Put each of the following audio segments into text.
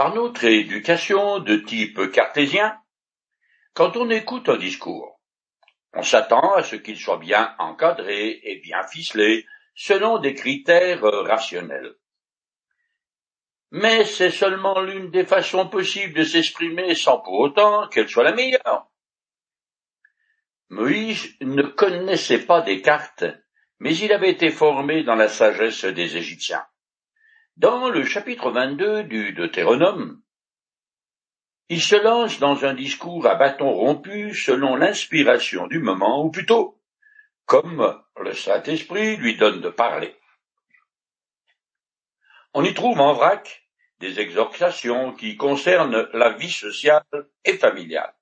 Par notre éducation de type cartésien, quand on écoute un discours, on s'attend à ce qu'il soit bien encadré et bien ficelé selon des critères rationnels. Mais c'est seulement l'une des façons possibles de s'exprimer sans pour autant qu'elle soit la meilleure. Moïse ne connaissait pas Descartes, mais il avait été formé dans la sagesse des Égyptiens. Dans le chapitre 22 du Deutéronome, il se lance dans un discours à bâton rompu selon l'inspiration du moment, ou plutôt, comme le Saint-Esprit lui donne de parler. On y trouve en vrac des exhortations qui concernent la vie sociale et familiale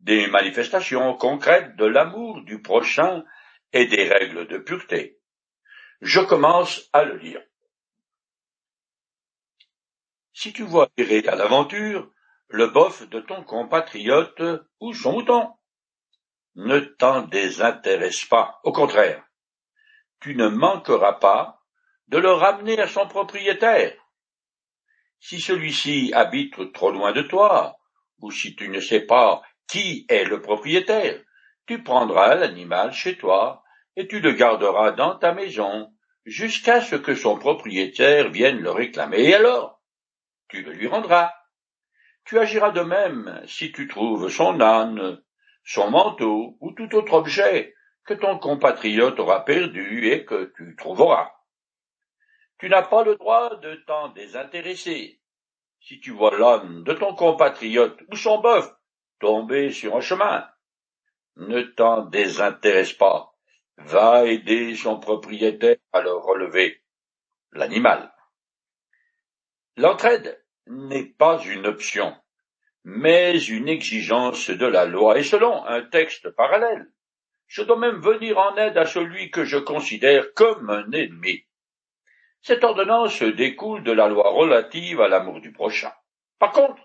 des manifestations concrètes de l'amour du prochain et des règles de pureté. Je commence à le lire. Si tu vois errer à l'aventure le bof de ton compatriote ou son mouton, ne t'en désintéresse pas, au contraire, tu ne manqueras pas de le ramener à son propriétaire. Si celui-ci habite trop loin de toi, ou si tu ne sais pas qui est le propriétaire. Tu prendras l'animal chez toi, et tu le garderas dans ta maison, jusqu'à ce que son propriétaire vienne le réclamer, et alors? Tu le lui rendras. Tu agiras de même si tu trouves son âne, son manteau ou tout autre objet que ton compatriote aura perdu et que tu trouveras. Tu n'as pas le droit de t'en désintéresser. Si tu vois l'âne de ton compatriote ou son bœuf tomber sur un chemin. Ne t'en désintéresse pas. Va aider son propriétaire à le relever. L'animal. L'entraide n'est pas une option, mais une exigence de la loi, et selon un texte parallèle, je dois même venir en aide à celui que je considère comme un ennemi. Cette ordonnance découle de la loi relative à l'amour du prochain. Par contre,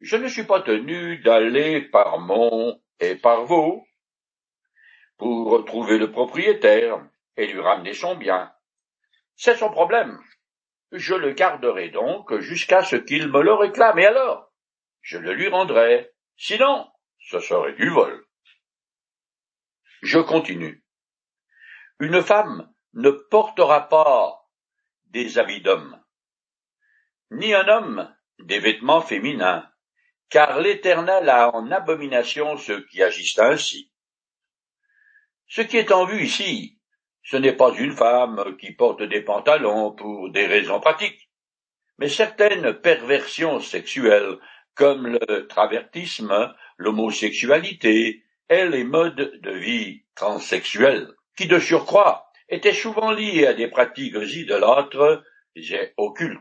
je ne suis pas tenu d'aller par mon et par vos pour retrouver le propriétaire et lui ramener son bien. C'est son problème. Je le garderai donc jusqu'à ce qu'il me le réclame, et alors? Je le lui rendrai. Sinon, ce serait du vol. Je continue. Une femme ne portera pas des habits d'homme, ni un homme des vêtements féminins, car l'Éternel a en abomination ceux qui agissent ainsi. Ce qui est en vue ici, ce n'est pas une femme qui porte des pantalons pour des raisons pratiques, mais certaines perversions sexuelles, comme le travertisme, l'homosexualité et les modes de vie transsexuels, qui de surcroît étaient souvent liés à des pratiques idolâtres et occultes.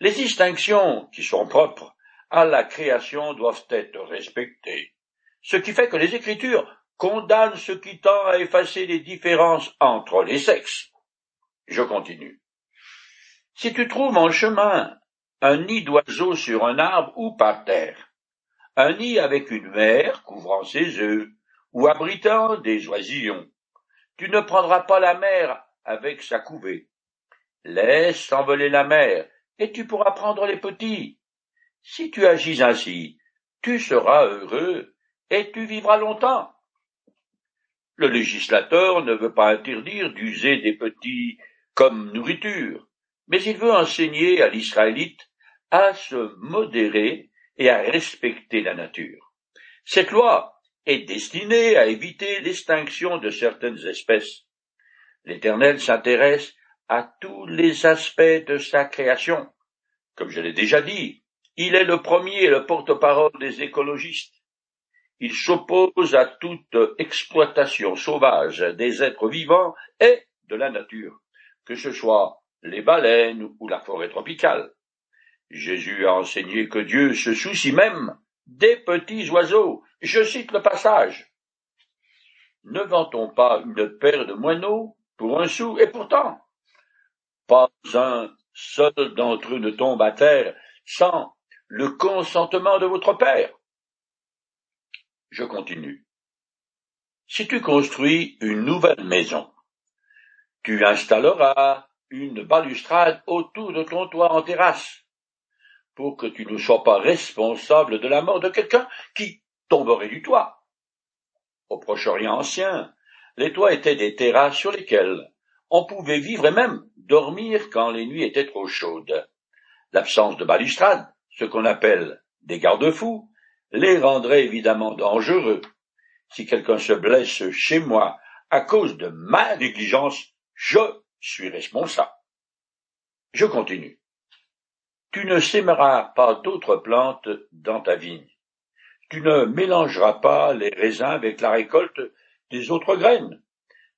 Les distinctions qui sont propres à la création doivent être respectées. Ce qui fait que les Écritures condamnent ce qui tend à effacer les différences entre les sexes. Je continue. Si tu trouves en chemin un nid d'oiseau sur un arbre ou par terre, un nid avec une mère couvrant ses œufs, ou abritant des oisillons, tu ne prendras pas la mère avec sa couvée. Laisse s'envoler la mère, et tu pourras prendre les petits. Si tu agis ainsi, tu seras heureux et tu vivras longtemps. Le législateur ne veut pas interdire d'user des petits comme nourriture, mais il veut enseigner à l'Israélite à se modérer et à respecter la nature. Cette loi est destinée à éviter l'extinction de certaines espèces. L'Éternel s'intéresse à tous les aspects de sa création. Comme je l'ai déjà dit, il est le premier et le porte-parole des écologistes. Il s'oppose à toute exploitation sauvage des êtres vivants et de la nature, que ce soit les baleines ou la forêt tropicale. Jésus a enseigné que Dieu se soucie même des petits oiseaux. Je cite le passage. Ne vend-on pas une paire de moineaux pour un sou, et pourtant, pas un seul d'entre eux ne tombe à terre sans le consentement de votre père. Je continue. Si tu construis une nouvelle maison, tu installeras une balustrade autour de ton toit en terrasse. pour que tu ne sois pas responsable de la mort de quelqu'un qui tomberait du toit. Au Proche-Orient ancien, les toits étaient des terrasses sur lesquelles on pouvait vivre et même dormir quand les nuits étaient trop chaudes. L'absence de balustrade, ce qu'on appelle des garde-fous, les rendrait évidemment dangereux. Si quelqu'un se blesse chez moi à cause de ma négligence, je suis responsable. Je continue. Tu ne sèmeras pas d'autres plantes dans ta vigne. Tu ne mélangeras pas les raisins avec la récolte des autres graines.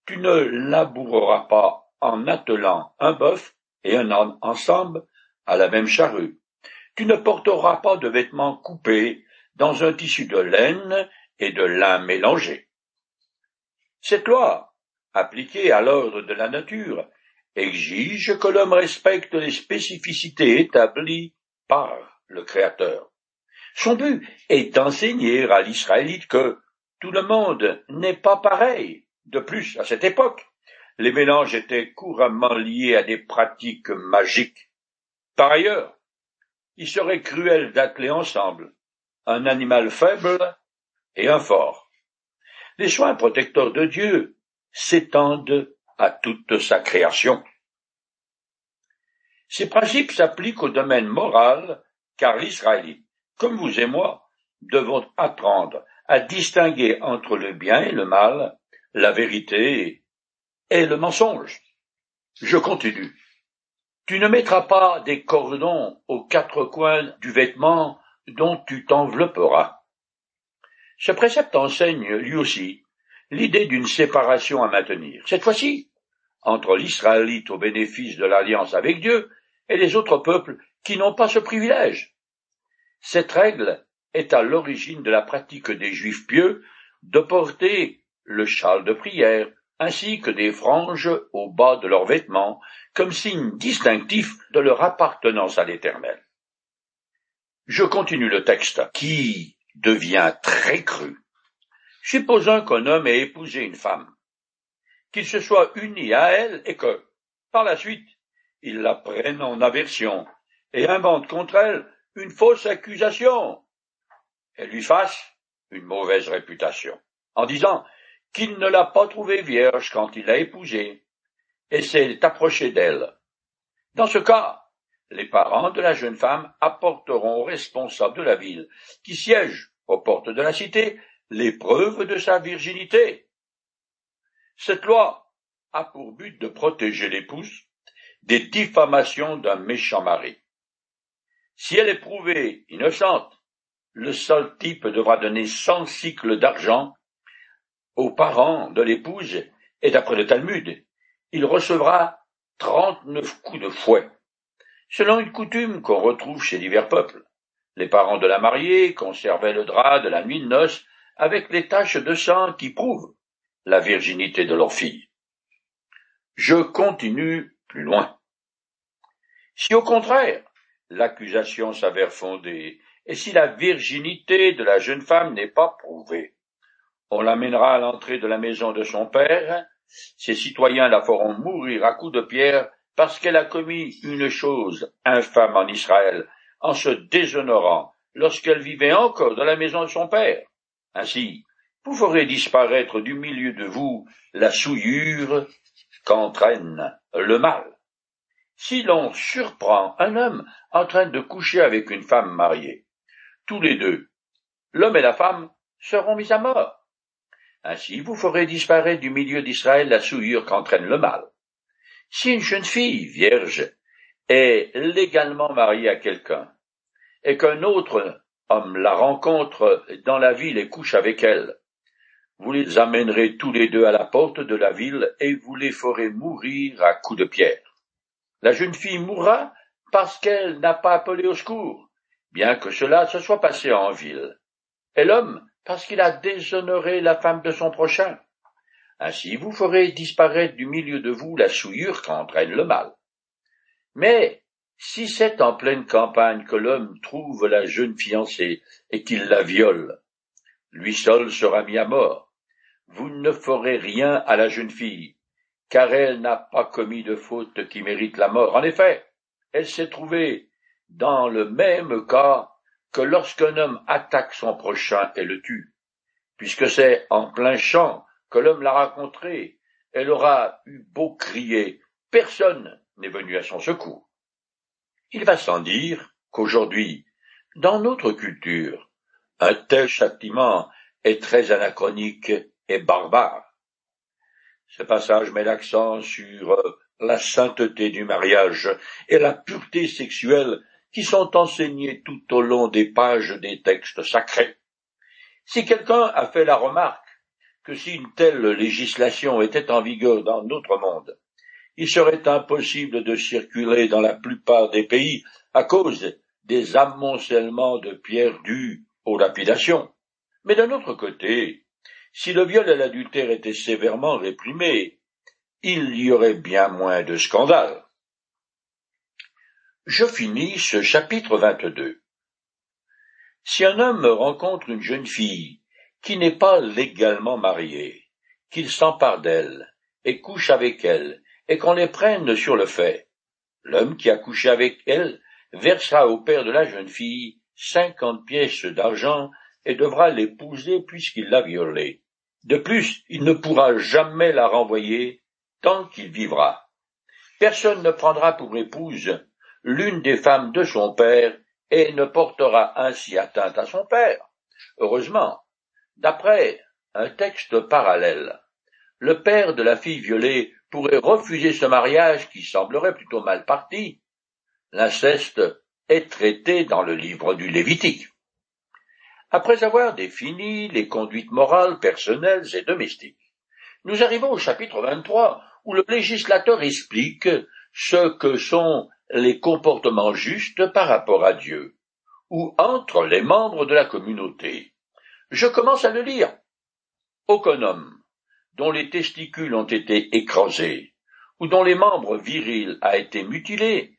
Tu ne laboureras pas en attelant un bœuf et un âne ensemble à la même charrue. Tu ne porteras pas de vêtements coupés dans un tissu de laine et de lin mélangés. Cette loi, appliquée à l'ordre de la nature, exige que l'homme respecte les spécificités établies par le Créateur. Son but est d'enseigner à l'Israélite que tout le monde n'est pas pareil. De plus, à cette époque, les mélanges étaient couramment liés à des pratiques magiques. Par ailleurs, il serait cruel d'atteler ensemble un animal faible et un fort. Les soins protecteurs de Dieu s'étendent à toute sa création. Ces principes s'appliquent au domaine moral, car l'Israélite, comme vous et moi, devons apprendre à distinguer entre le bien et le mal, la vérité et le mensonge. Je continue. Tu ne mettras pas des cordons aux quatre coins du vêtement dont tu t'envelopperas. Ce précepte enseigne, lui aussi, l'idée d'une séparation à maintenir, cette fois-ci, entre l'Israélite au bénéfice de l'alliance avec Dieu et les autres peuples qui n'ont pas ce privilège. Cette règle est à l'origine de la pratique des Juifs pieux de porter le châle de prière ainsi que des franges au bas de leurs vêtements comme signe distinctif de leur appartenance à l'Éternel. Je continue le texte qui devient très cru. Supposons qu'un homme ait épousé une femme, qu'il se soit uni à elle et que, par la suite, il la prenne en aversion et invente contre elle une fausse accusation et lui fasse une mauvaise réputation, en disant qu'il ne l'a pas trouvée vierge quand il l'a épousée, et s'est approché d'elle. Dans ce cas, les parents de la jeune femme apporteront aux responsables de la ville, qui siègent aux portes de la cité, les preuves de sa virginité. Cette loi a pour but de protéger l'épouse des diffamations d'un méchant mari. Si elle est prouvée innocente, le seul type devra donner cent cycles d'argent aux parents de l'épouse, et d'après le Talmud, il recevra trente-neuf coups de fouet. Selon une coutume qu'on retrouve chez divers peuples, les parents de la mariée conservaient le drap de la nuit de noces avec les taches de sang qui prouvent la virginité de leur fille. Je continue plus loin. Si au contraire, l'accusation s'avère fondée, et si la virginité de la jeune femme n'est pas prouvée, on l'amènera à l'entrée de la maison de son père, ses citoyens la feront mourir à coups de pierre parce qu'elle a commis une chose infâme en Israël, en se déshonorant lorsqu'elle vivait encore dans la maison de son père. Ainsi, vous ferez disparaître du milieu de vous la souillure qu'entraîne le mal. Si l'on surprend un homme en train de coucher avec une femme mariée, tous les deux, l'homme et la femme, seront mis à mort. Ainsi vous ferez disparaître du milieu d'Israël la souillure qu'entraîne le mal. Si une jeune fille vierge est légalement mariée à quelqu'un, et qu'un autre homme la rencontre dans la ville et couche avec elle, vous les amènerez tous les deux à la porte de la ville et vous les ferez mourir à coups de pierre. La jeune fille mourra parce qu'elle n'a pas appelé au secours, bien que cela se soit passé en ville, et l'homme parce qu'il a déshonoré la femme de son prochain. Ainsi vous ferez disparaître du milieu de vous la souillure qu'entraîne le mal. Mais si c'est en pleine campagne que l'homme trouve la jeune fiancée et qu'il la viole, lui seul sera mis à mort. Vous ne ferez rien à la jeune fille, car elle n'a pas commis de faute qui mérite la mort. En effet, elle s'est trouvée dans le même cas que lorsqu'un homme attaque son prochain et le tue, puisque c'est en plein champ que l'homme l'a rencontré, elle aura eu beau crier, personne n'est venu à son secours. Il va sans dire qu'aujourd'hui, dans notre culture, un tel châtiment est très anachronique et barbare. Ce passage met l'accent sur euh, la sainteté du mariage et la pureté sexuelle qui sont enseignées tout au long des pages des textes sacrés. Si quelqu'un a fait la remarque que si une telle législation était en vigueur dans notre monde, il serait impossible de circuler dans la plupart des pays à cause des amoncellements de pierres dues aux lapidations. Mais d'un autre côté, si le viol et l'adultère étaient sévèrement réprimés, il y aurait bien moins de scandales. Je finis ce chapitre 22. Si un homme rencontre une jeune fille qui n'est pas légalement mariée, qu'il s'empare d'elle et couche avec elle, et qu'on les prenne sur le fait, l'homme qui a couché avec elle versera au père de la jeune fille cinquante pièces d'argent et devra l'épouser puisqu'il l'a violée. De plus, il ne pourra jamais la renvoyer tant qu'il vivra. Personne ne prendra pour épouse l'une des femmes de son père et ne portera ainsi atteinte à son père. Heureusement, d'après un texte parallèle, le père de la fille violée pourrait refuser ce mariage qui semblerait plutôt mal parti. L'inceste est traité dans le livre du Lévitique. Après avoir défini les conduites morales personnelles et domestiques, nous arrivons au chapitre 23 où le législateur explique ce que sont les comportements justes par rapport à Dieu, ou entre les membres de la communauté. Je commence à le lire. Aucun homme, dont les testicules ont été écrasés, ou dont les membres virils a été mutilé,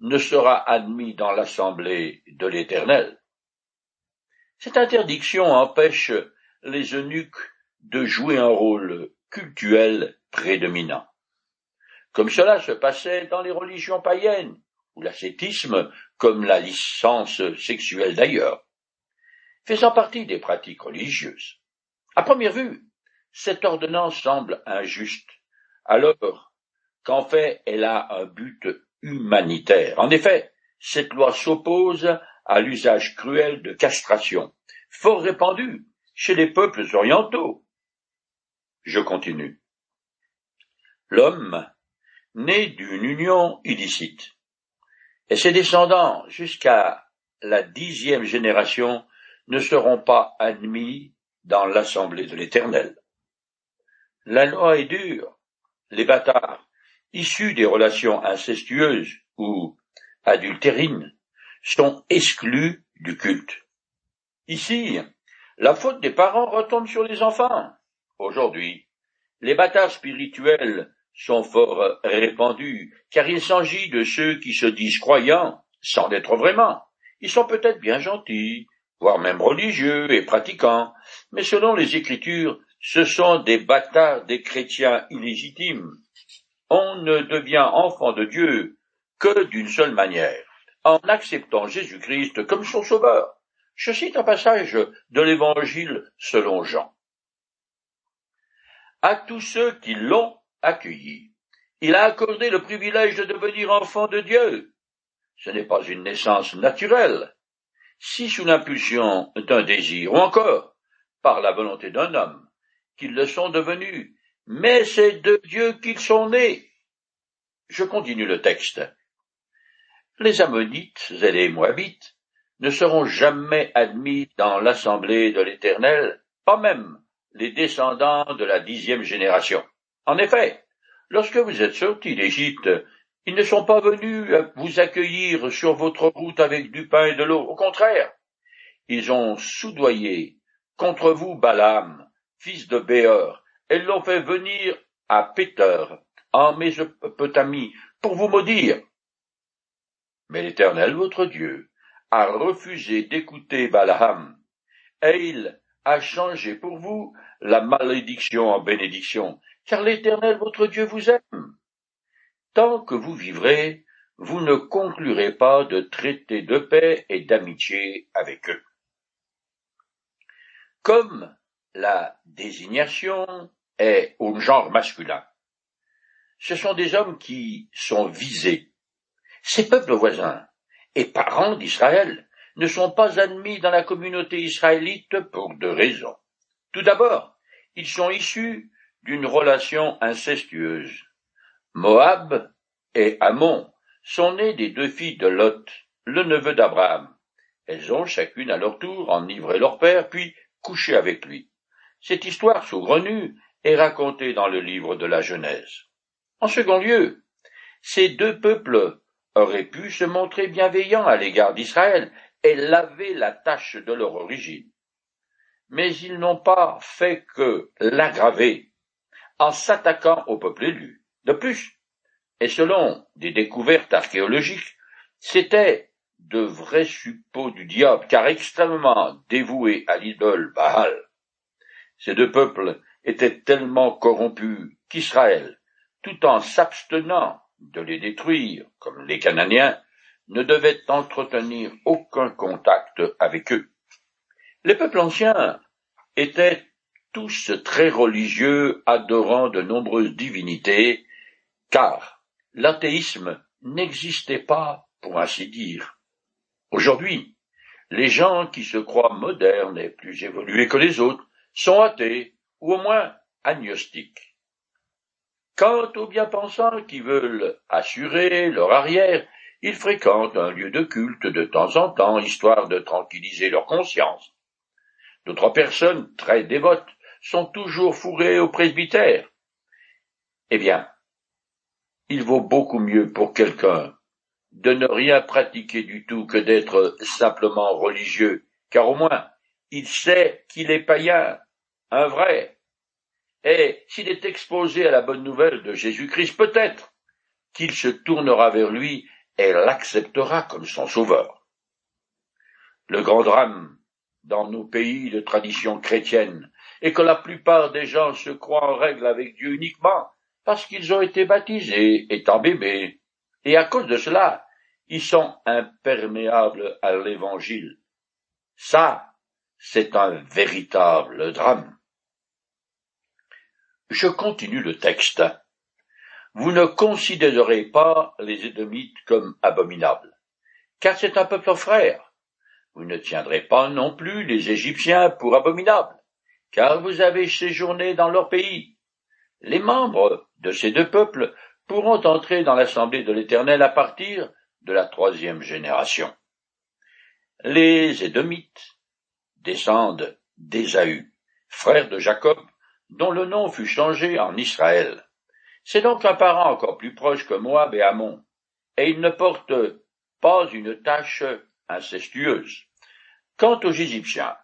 ne sera admis dans l'assemblée de l'Éternel. Cette interdiction empêche les eunuques de jouer un rôle cultuel prédominant. Comme cela se passait dans les religions païennes, ou l'ascétisme, comme la licence sexuelle d'ailleurs, faisant partie des pratiques religieuses. À première vue, cette ordonnance semble injuste, alors qu'en fait elle a un but humanitaire. En effet, cette loi s'oppose à l'usage cruel de castration, fort répandu chez les peuples orientaux. Je continue. L'homme, né d'une union illicite, et ses descendants jusqu'à la dixième génération ne seront pas admis dans l'assemblée de l'Éternel. La loi est dure. Les bâtards, issus des relations incestueuses ou adultérines, sont exclus du culte. Ici, la faute des parents retombe sur les enfants. Aujourd'hui, les bâtards spirituels sont fort répandus, car il s'agit de ceux qui se disent croyants sans l'être vraiment. Ils sont peut-être bien gentils, voire même religieux et pratiquants, mais selon les Écritures, ce sont des bâtards des chrétiens illégitimes. On ne devient enfant de Dieu que d'une seule manière, en acceptant Jésus-Christ comme son sauveur. Je cite un passage de l'Évangile selon Jean. À tous ceux qui l'ont accueilli, il a accordé le privilège de devenir enfant de Dieu. Ce n'est pas une naissance naturelle. Si sous l'impulsion d'un désir, ou encore par la volonté d'un homme, qu'ils le sont devenus, mais c'est de Dieu qu'ils sont nés. Je continue le texte les Ammonites et les Moabites ne seront jamais admis dans l'assemblée de l'Éternel, pas même les descendants de la dixième génération. En effet, lorsque vous êtes sortis d'Égypte, ils ne sont pas venus vous accueillir sur votre route avec du pain et de l'eau. Au contraire, ils ont soudoyé contre vous Balaam, fils de Béor, et l'ont fait venir à Péter, en Mésopotamie, pour vous maudire. Mais l'Éternel votre Dieu a refusé d'écouter Balaam, et il a changé pour vous la malédiction en bénédiction, car l'Éternel votre Dieu vous aime. Tant que vous vivrez, vous ne conclurez pas de traité de paix et d'amitié avec eux. Comme la désignation est au genre masculin, ce sont des hommes qui sont visés. Ces peuples voisins et parents d'Israël ne sont pas admis dans la communauté israélite pour deux raisons. Tout d'abord, ils sont issus d'une relation incestueuse. Moab et Ammon sont nés des deux filles de Lot, le neveu d'Abraham. Elles ont chacune à leur tour enivré leur père, puis couché avec lui. Cette histoire saugrenue est racontée dans le livre de la Genèse. En second lieu, ces deux peuples auraient pu se montrer bienveillants à l'égard d'Israël et laver la tâche de leur origine. Mais ils n'ont pas fait que l'aggraver en s'attaquant au peuple élu. De plus, et selon des découvertes archéologiques, c'étaient de vrais suppôts du diable, car extrêmement dévoués à l'idole Baal. Ces deux peuples étaient tellement corrompus qu'Israël, tout en s'abstenant de les détruire, comme les Cananéens, ne devait entretenir aucun contact avec eux. Les peuples anciens étaient tous très religieux, adorant de nombreuses divinités, car l'athéisme n'existait pas, pour ainsi dire. Aujourd'hui, les gens qui se croient modernes et plus évolués que les autres sont athées, ou au moins agnostiques. Quant aux bien-pensants qui veulent assurer leur arrière, ils fréquentent un lieu de culte de temps en temps, histoire de tranquilliser leur conscience. D'autres personnes très dévotes sont toujours fourrées au presbytère. Eh bien, il vaut beaucoup mieux pour quelqu'un de ne rien pratiquer du tout que d'être simplement religieux, car au moins il sait qu'il est païen, un vrai. Et s'il est exposé à la bonne nouvelle de Jésus-Christ, peut-être qu'il se tournera vers lui et l'acceptera comme son sauveur. Le grand drame dans nos pays de tradition chrétienne est que la plupart des gens se croient en règle avec Dieu uniquement parce qu'ils ont été baptisés étant bébés, et à cause de cela, ils sont imperméables à l'évangile. Ça, c'est un véritable drame. Je continue le texte. Vous ne considérerez pas les Édomites comme abominables, car c'est un peuple frère. Vous ne tiendrez pas non plus les Égyptiens pour abominables, car vous avez séjourné dans leur pays les membres de ces deux peuples pourront entrer dans l'assemblée de l'Éternel à partir de la troisième génération. Les Édomites descendent d'Ésaü, frère de Jacob, dont le nom fut changé en Israël. C'est donc un parent encore plus proche que Moab et Ammon, et il ne porte pas une tache incestueuse. Quant aux Égyptiens,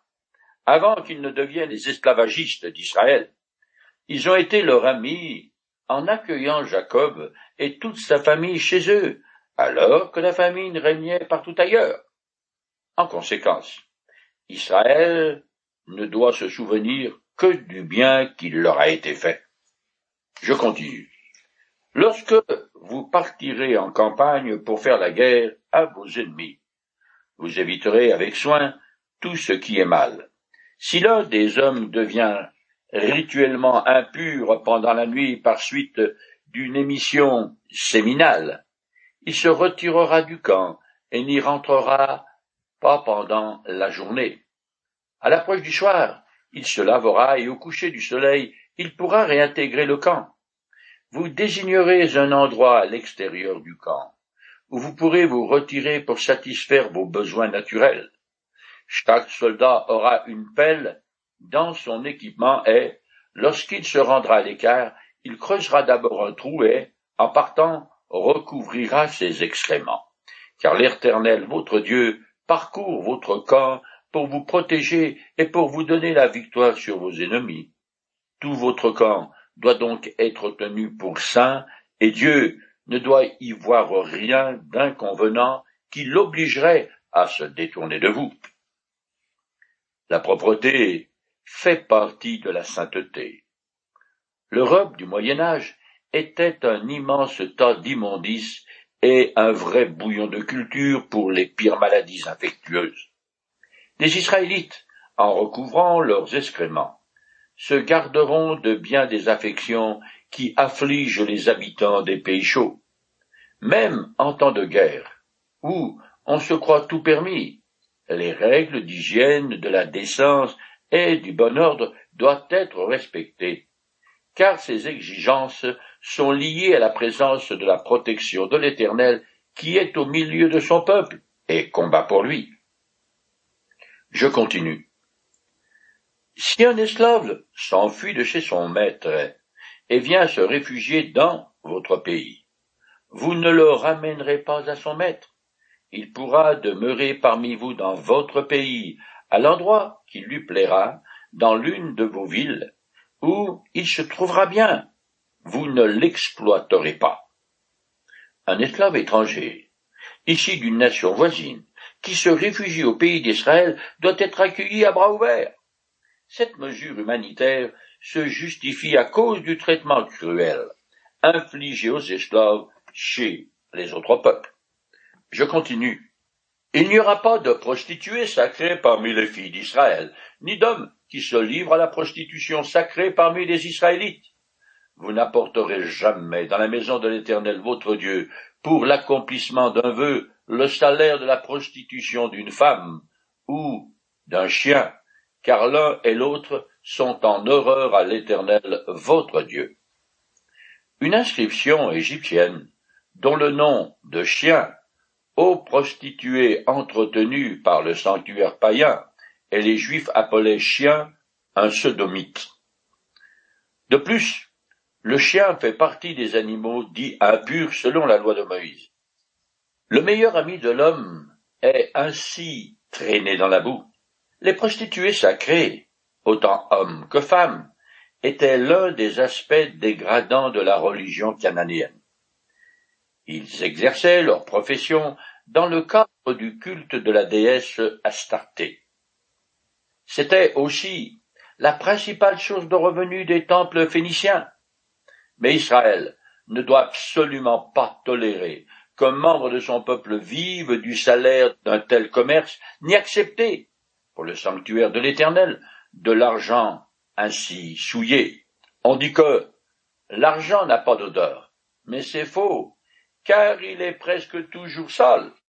avant qu'ils ne deviennent les esclavagistes d'Israël, ils ont été leurs amis en accueillant Jacob et toute sa famille chez eux, alors que la famine régnait partout ailleurs. En conséquence, Israël ne doit se souvenir que du bien qui leur a été fait. Je continue. Lorsque vous partirez en campagne pour faire la guerre à vos ennemis, vous éviterez avec soin tout ce qui est mal. Si l'un des hommes devient rituellement impur pendant la nuit par suite d'une émission séminale, il se retirera du camp et n'y rentrera pas pendant la journée. À l'approche du soir, il se lavera et au coucher du soleil, il pourra réintégrer le camp. Vous désignerez un endroit à l'extérieur du camp, où vous pourrez vous retirer pour satisfaire vos besoins naturels. Chaque soldat aura une pelle dans son équipement et, lorsqu'il se rendra à l'écart, il creusera d'abord un trou et, en partant, recouvrira ses excréments. Car l'Éternel, votre Dieu, parcourt votre camp pour vous protéger et pour vous donner la victoire sur vos ennemis. Tout votre camp doit donc être tenu pour saint, et Dieu ne doit y voir rien d'inconvenant qui l'obligerait à se détourner de vous. La propreté fait partie de la sainteté. L'Europe du Moyen Âge était un immense tas d'immondices est un vrai bouillon de culture pour les pires maladies infectieuses. Les Israélites, en recouvrant leurs excréments, se garderont de bien des affections qui affligent les habitants des pays chauds. Même en temps de guerre, où on se croit tout permis, les règles d'hygiène, de la décence et du bon ordre doivent être respectées, car ces exigences sont liées à la présence de la protection de l'Éternel qui est au milieu de son peuple et combat pour lui. Je continue. Si un esclave s'enfuit de chez son maître et vient se réfugier dans votre pays, vous ne le ramènerez pas à son maître. Il pourra demeurer parmi vous dans votre pays, à l'endroit qui lui plaira, dans l'une de vos villes, où il se trouvera bien. Vous ne l'exploiterez pas. Un esclave étranger, ici d'une nation voisine, qui se réfugie au pays d'Israël, doit être accueilli à bras ouverts. Cette mesure humanitaire se justifie à cause du traitement cruel infligé aux esclaves chez les autres peuples. Je continue. Il n'y aura pas de prostituées sacrées parmi les filles d'Israël, ni d'hommes qui se livrent à la prostitution sacrée parmi les Israélites. Vous n'apporterez jamais dans la maison de l'Éternel votre Dieu, pour l'accomplissement d'un vœu, le salaire de la prostitution d'une femme ou d'un chien, car l'un et l'autre sont en horreur à l'Éternel votre Dieu. Une inscription égyptienne, dont le nom de chien, aux prostituées entretenues par le sanctuaire païen, et les Juifs appelaient chien un sodomite. De plus, le chien fait partie des animaux dits impurs selon la loi de Moïse. Le meilleur ami de l'homme est ainsi traîné dans la boue. Les prostituées sacrées, autant hommes que femmes, étaient l'un des aspects dégradants de la religion cananéenne. Ils exerçaient leur profession dans le cadre du culte de la déesse Astarté. C'était aussi la principale source de revenus des temples phéniciens. Mais Israël ne doit absolument pas tolérer qu'un membre de son peuple vive du salaire d'un tel commerce, ni accepter, pour le sanctuaire de l'Éternel, de l'argent ainsi souillé. On dit que l'argent n'a pas d'odeur, mais c'est faux, car il est presque toujours sale.